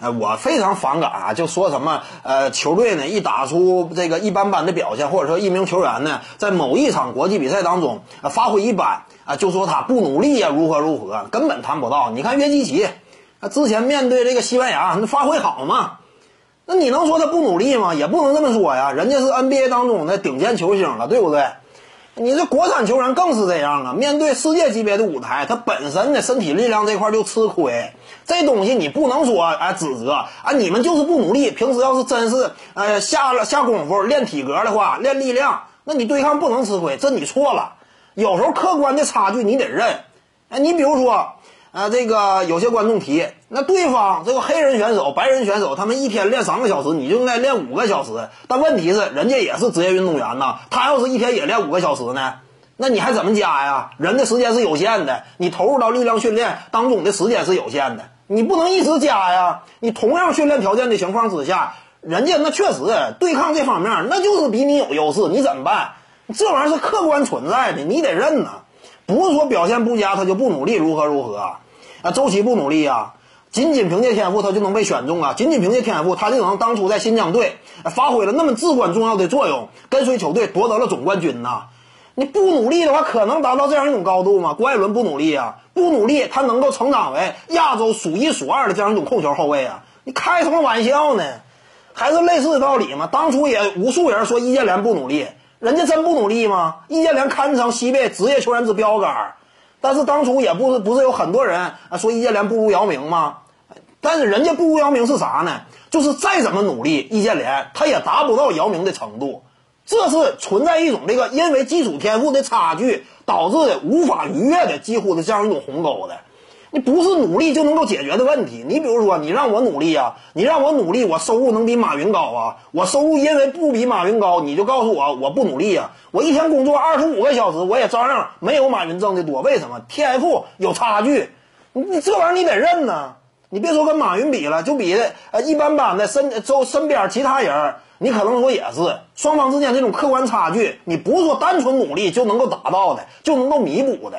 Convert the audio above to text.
呃，我非常反感啊，就说什么呃，球队呢一打出这个一般般的表现，或者说一名球员呢在某一场国际比赛当中啊发挥一般啊，就说他不努力呀，如何如何，根本谈不到。你看约基奇，啊，之前面对这个西班牙，那发挥好嘛？那你能说他不努力吗？也不能这么说呀，人家是 NBA 当中的顶尖球星了，对不对？你这国产球员更是这样啊！面对世界级别的舞台，他本身的身体力量这块就吃亏。这东西你不能说哎指责啊，你们就是不努力。平时要是真是呃下了下功夫练体格的话，练力量，那你对抗不能吃亏，这你错了。有时候客观的差距你得认。哎，你比如说。啊，这个有些观众提，那对方这个黑人选手、白人选手，他们一天练三个小时，你就应该练五个小时。但问题是，人家也是职业运动员呐，他要是一天也练五个小时呢，那你还怎么加呀？人的时间是有限的，你投入到力量训练当中的时间是有限的，你不能一直加呀。你同样训练条件的情况之下，人家那确实对抗这方面那就是比你有优势，你怎么办？这玩意儿是客观存在的，你得认呐。不是说表现不佳他就不努力如何如何啊？周琦不努力啊，仅仅凭借天赋他就能被选中啊？仅仅凭借天赋他就能当初在新疆队发挥了那么至关重要的作用，跟随球队夺得了总冠军呐？你不努力的话，可能达到这样一种高度吗？郭艾伦不努力啊，不努力他能够成长为亚洲数一数二的这样一种控球后卫啊？你开什么玩笑呢？还是类似的道理吗？当初也无数人说易建联不努力。人家真不努力吗？易建联堪称西北职业球员之标杆，但是当初也不是不是有很多人啊说易建联不如姚明吗？但是人家不如姚明是啥呢？就是再怎么努力，易建联他也达不到姚明的程度，这是存在一种这个因为基础天赋的差距导致无法逾越的几乎的这样一种鸿沟的。你不是努力就能够解决的问题。你比如说，你让我努力呀，你让我努力，我收入能比马云高啊？我收入因为不比马云高，你就告诉我我不努力呀？我一天工作二十五个小时，我也照样没有马云挣的多。为什么？天赋有差距。你这玩意儿你得认呐。你别说跟马云比了，就比呃一般般的身周身边其他人，你可能说也是双方之间这种客观差距，你不是说单纯努力就能够达到的，就能够弥补的。